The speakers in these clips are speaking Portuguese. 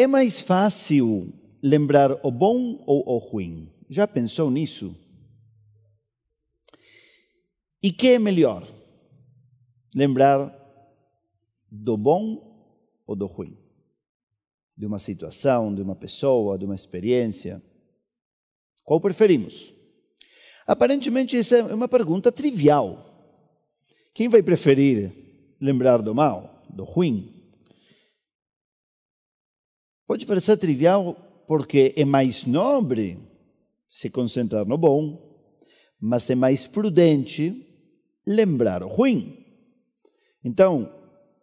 É mais fácil lembrar o bom ou o ruim? Já pensou nisso? E que é melhor? Lembrar do bom ou do ruim? De uma situação, de uma pessoa, de uma experiência? Qual preferimos? Aparentemente, essa é uma pergunta trivial. Quem vai preferir lembrar do mal, do ruim? Pode parecer trivial porque é mais nobre se concentrar no bom, mas é mais prudente lembrar o ruim. Então,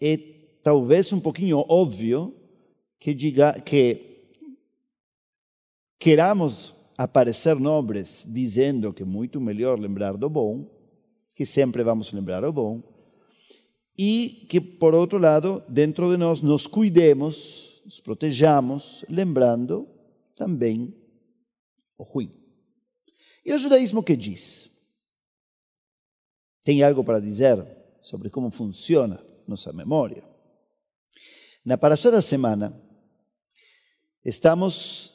é talvez um pouquinho óbvio que diga que queramos aparecer nobres dizendo que é muito melhor lembrar do bom, que sempre vamos lembrar o bom, e que, por outro lado, dentro de nós, nos cuidemos, nos protejamos, lembrando também o ruim. E o judaísmo que diz? Tem algo para dizer sobre como funciona nossa memória? Na paraxá da semana, estamos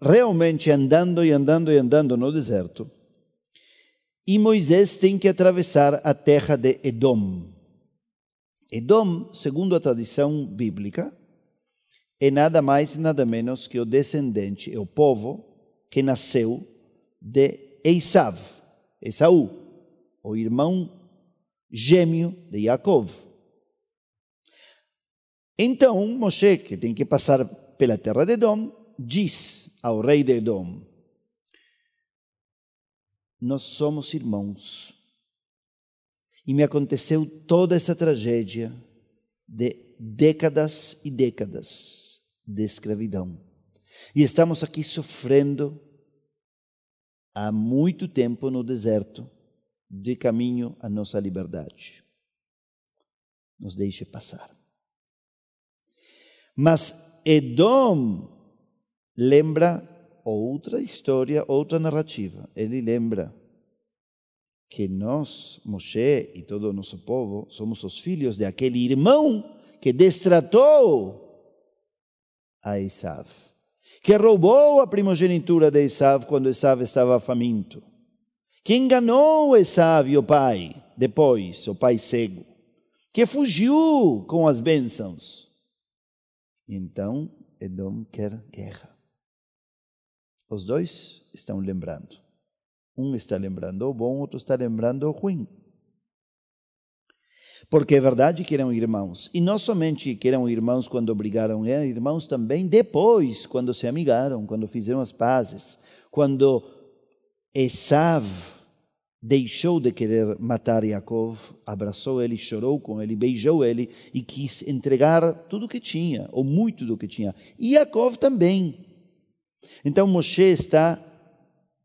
realmente andando e andando e andando no deserto, e Moisés tem que atravessar a terra de Edom. Edom, segundo a tradição bíblica, é nada mais e nada menos que o descendente, é o povo que nasceu de Esav, Esaú, o irmão gêmeo de Jacob. Então, Moshe, que tem que passar pela terra de Edom, diz ao rei de Edom: nós somos irmãos. E me aconteceu toda essa tragédia de décadas e décadas de escravidão. E estamos aqui sofrendo há muito tempo no deserto, de caminho à nossa liberdade. Nos deixe passar. Mas Edom lembra outra história, outra narrativa. Ele lembra que nós, Moshe e todo o nosso povo, somos os filhos de aquele irmão que destratou a Esav, que roubou a primogenitura de Esav quando Esav estava faminto, que enganou Esav e o pai, depois, o pai cego, que fugiu com as bênçãos. Então, Edom quer guerra. Os dois estão lembrando. Um está lembrando o bom, outro está lembrando o ruim. Porque é verdade que eram irmãos. E não somente que eram irmãos quando brigaram, eram irmãos também depois, quando se amigaram, quando fizeram as pazes. Quando Esav deixou de querer matar Jacob, abraçou ele, chorou com ele, beijou ele e quis entregar tudo o que tinha, ou muito do que tinha. E Jacob também. Então Moshe está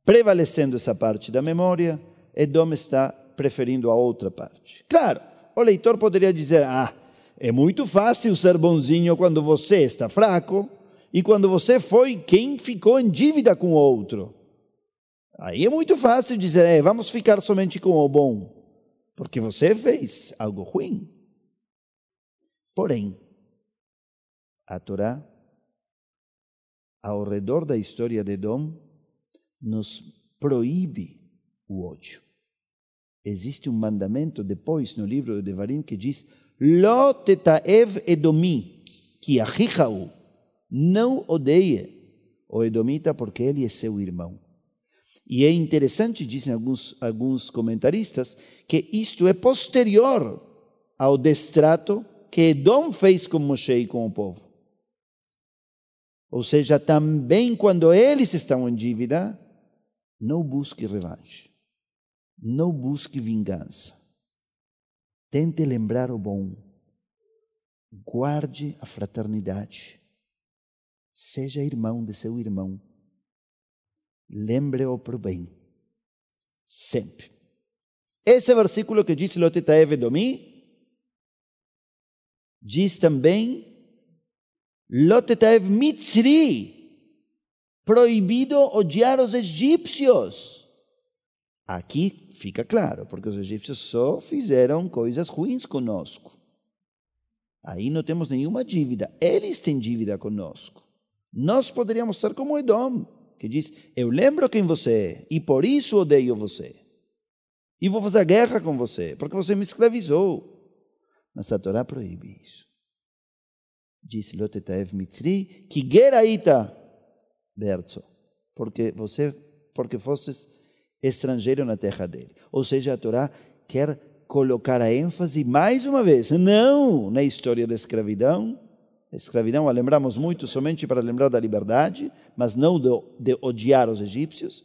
prevalecendo essa parte da memória, Edom está preferindo a outra parte. Claro, o leitor poderia dizer: ah, é muito fácil ser bonzinho quando você está fraco e quando você foi quem ficou em dívida com o outro. Aí é muito fácil dizer: é, vamos ficar somente com o bom, porque você fez algo ruim. Porém, a Torá ao redor da história de Edom nos proíbe o ódio. Existe um mandamento depois no livro de Devarim que diz: Lo tetaev edomi, que ahichau, não odeie o edomita porque ele é seu irmão. E é interessante, dizem alguns, alguns comentaristas, que isto é posterior ao destrato que Edom fez com Moshe e com o povo. Ou seja, também quando eles estão em dívida, não busque revanche. Não busque vingança. Tente lembrar o bom. Guarde a fraternidade. Seja irmão de seu irmão. Lembre-o o bem. Sempre. Esse versículo que diz Lotetaev Domi, diz também Lotetaev Mitzri, proibido odiar os egípcios. Aqui fica claro, porque os egípcios só fizeram coisas ruins conosco. Aí não temos nenhuma dívida. Eles têm dívida conosco. Nós poderíamos ser como Edom, que diz: Eu lembro quem você é e por isso odeio você. E vou fazer guerra com você, porque você me escravizou. Mas a Torá proíbe isso. Diz Lotetaev Mitzri, que geraita berzo, porque você, porque fostes estrangeiro na terra dele. Ou seja, a Torá quer colocar a ênfase mais uma vez, não na história da escravidão. A escravidão a lembramos muito somente para lembrar da liberdade, mas não de, odiar os egípcios.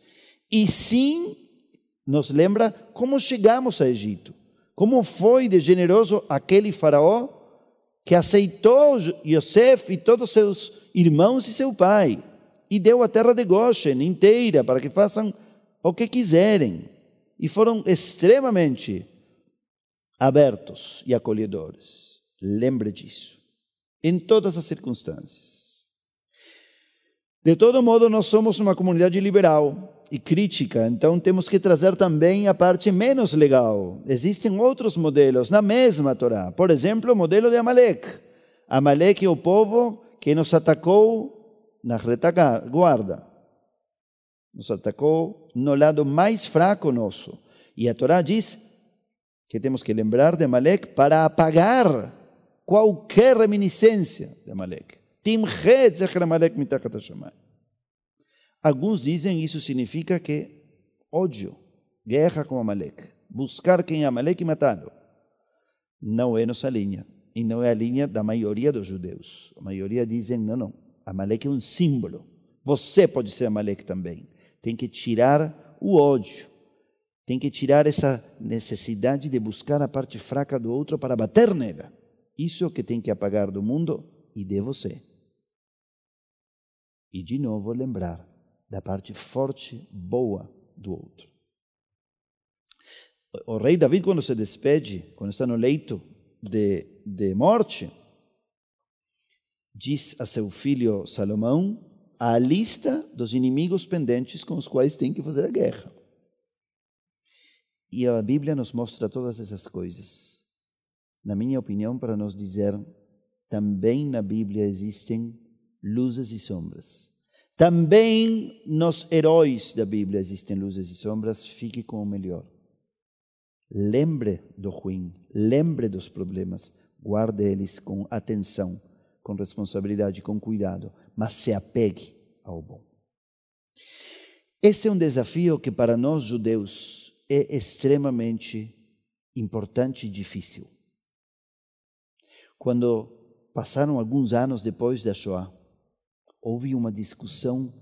E sim nos lembra como chegamos a Egito, como foi de generoso aquele faraó que aceitou Yosef e todos seus irmãos e seu pai e deu a terra de Goshen inteira para que façam o que quiserem. E foram extremamente abertos e acolhedores. Lembre disso, em todas as circunstâncias. De todo modo, nós somos uma comunidade liberal e crítica, então temos que trazer também a parte menos legal. Existem outros modelos na mesma Torá. Por exemplo, o modelo de Amalek. Amalek é o povo que nos atacou na retaguarda. Nos atacou no lado mais fraco nosso. E a Torá diz que temos que lembrar de Amalek para apagar qualquer reminiscência de Amalek. Alguns dizem isso significa que ódio, guerra com Amalek, buscar quem é Amalek e matá-lo. Não é nossa linha, e não é a linha da maioria dos judeus. A maioria dizem, não, não, Amalek é um símbolo. Você pode ser Amalek também. Tem que tirar o ódio, tem que tirar essa necessidade de buscar a parte fraca do outro para bater nela. Isso é o que tem que apagar do mundo e de você. E de novo lembrar da parte forte, boa do outro. O rei David, quando se despede, quando está no leito de, de morte, diz a seu filho Salomão a lista dos inimigos pendentes com os quais tem que fazer a guerra. E a Bíblia nos mostra todas essas coisas. Na minha opinião, para nos dizer, também na Bíblia existem luzes e sombras. Também nos heróis da Bíblia existem luzes e sombras, fique com o melhor. Lembre do ruim, lembre dos problemas, guarde eles com atenção, com responsabilidade, com cuidado, mas se apegue ao bom. Esse é um desafio que para nós judeus é extremamente importante e difícil. Quando passaram alguns anos depois da Shoah, houve uma discussão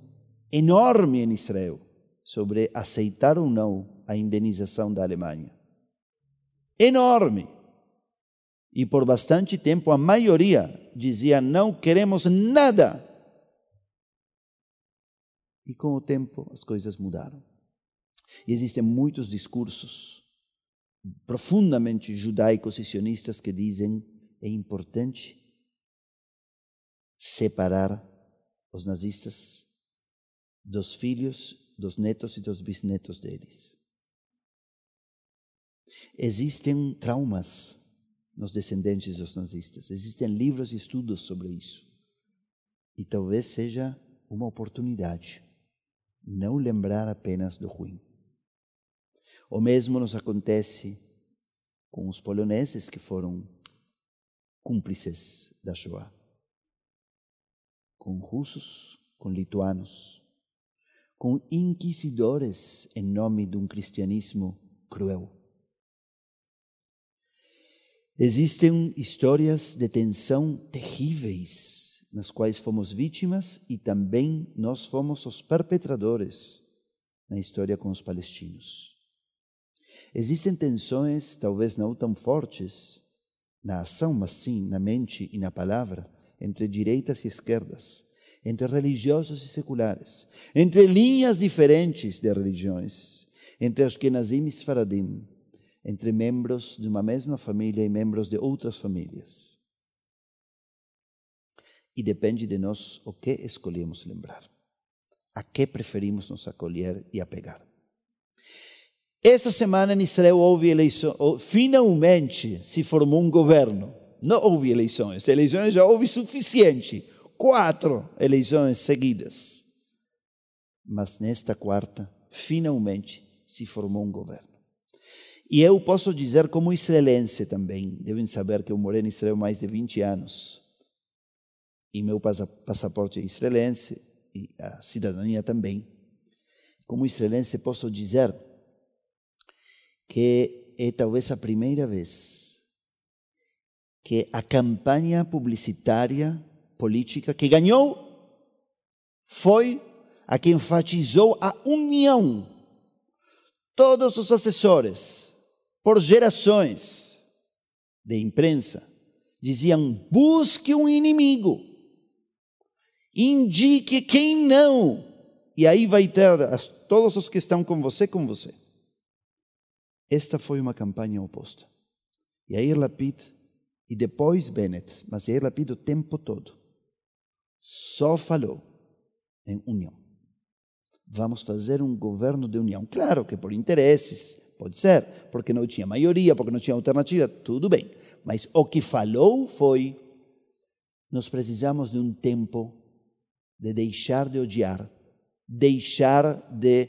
enorme em Israel sobre aceitar ou não a indenização da Alemanha. Enorme. E por bastante tempo a maioria dizia: não queremos nada. E com o tempo as coisas mudaram. E existem muitos discursos profundamente judaicos e sionistas que dizem é importante separar os nazistas dos filhos, dos netos e dos bisnetos deles. Existem traumas nos descendentes dos nazistas, existem livros e estudos sobre isso. E talvez seja uma oportunidade não lembrar apenas do ruim. O mesmo nos acontece com os poloneses que foram cúmplices da Shoah, com russos, com lituanos, com inquisidores em nome de um cristianismo cruel. Existem histórias de tensão terríveis nas quais fomos vítimas e também nós fomos os perpetradores na história com os palestinos. Existem tensões, talvez não tão fortes, na ação, mas sim na mente e na palavra, entre direitas e esquerdas, entre religiosos e seculares, entre linhas diferentes de religiões, entre Ashkenazim e Sfaradim, entre membros de uma mesma família e membros de outras famílias. E depende de nós o que escolhemos lembrar, a que preferimos nos acolher e apegar. Essa semana em Israel houve eleição, finalmente se formou um governo. não houve eleições. Eleições já houve suficiente. Quatro eleições seguidas. Mas nesta quarta, finalmente, se formou um governo. E eu posso dizer, como israelense também, devem saber que eu morei em Israel mais de 20 anos. E meu passaporte é israelense, e a cidadania também. Como israelense, posso dizer que é talvez a primeira vez que a campanha publicitária política que ganhou foi a que enfatizou a união. Todos os assessores, por gerações de imprensa, diziam: busque um inimigo, indique quem não, e aí vai ter todos os que estão com você, com você. Esta foi uma campanha oposta. E aí Lapid, e depois Bennett, mas Yair Lapid o tempo todo, só falou em união. Vamos fazer um governo de união. Claro que por interesses, pode ser, porque não tinha maioria, porque não tinha alternativa, tudo bem. Mas o que falou foi: nós precisamos de um tempo de deixar de odiar, deixar de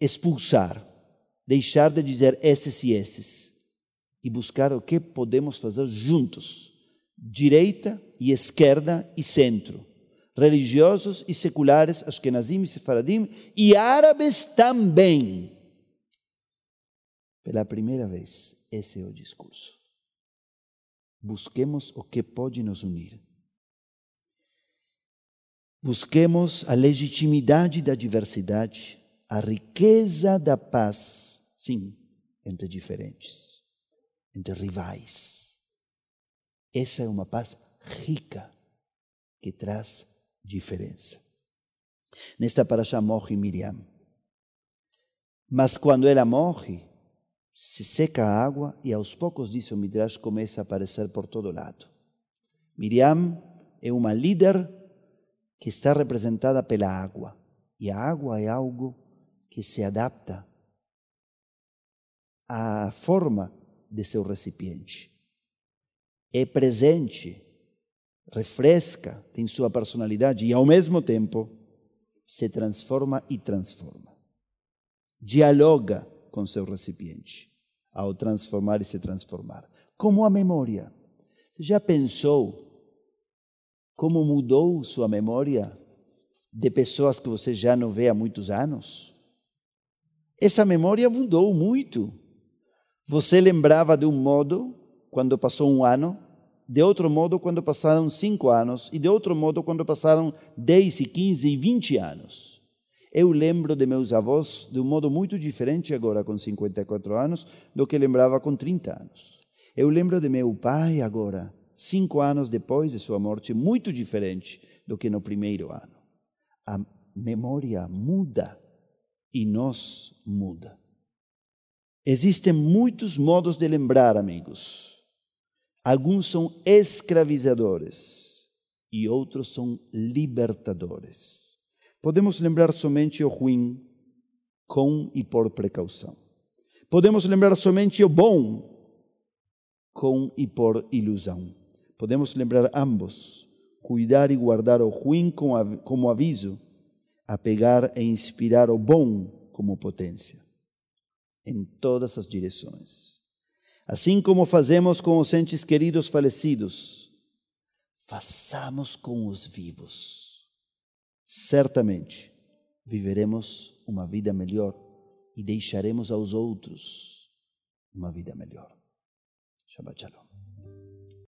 expulsar, deixar de dizer esses e esses e buscar o que podemos fazer juntos, direita e esquerda e centro, religiosos e seculares, Ashkenazim e Sefaradim, e árabes também. Pela primeira vez, esse é o discurso. Busquemos o que pode nos unir. Busquemos a legitimidade da diversidade, a riqueza da paz, sim, entre diferentes, entre rivais. Essa é uma paz rica que traz diferença. Nesta paraxá morre Miriam. Mas quando ela morre, se seca a água e aos poucos, diz o Midrash, começa a aparecer por todo lado. Miriam é uma líder que está representada pela água. E a água é algo que se adapta à forma de seu recipiente. É presente, refresca, tem sua personalidade e, ao mesmo tempo, se transforma e transforma. Dialoga com seu recipiente, ao transformar e se transformar. Como a memória. Você já pensou como mudou sua memória de pessoas que você já não vê há muitos anos? Essa memória mudou muito. Você lembrava de um modo quando passou um ano, de outro modo quando passaram cinco anos, e de outro modo quando passaram dez e quinze e vinte anos. Eu lembro de meus avós de um modo muito diferente agora com 54 anos do que lembrava com 30 anos. Eu lembro de meu pai agora, cinco anos depois de sua morte, muito diferente do que no primeiro ano. A memória muda e nós muda. Existem muitos modos de lembrar, amigos. Alguns são escravizadores e outros são libertadores. Podemos lembrar somente o ruim com e por precaução. Podemos lembrar somente o bom com e por ilusão. Podemos lembrar ambos, cuidar e guardar o ruim como aviso, apegar e inspirar o bom como potência, em todas as direções. Assim como fazemos com os entes queridos falecidos, façamos com os vivos certamente viveremos uma vida melhor e deixaremos aos outros uma vida melhor. Shabbat Shalom.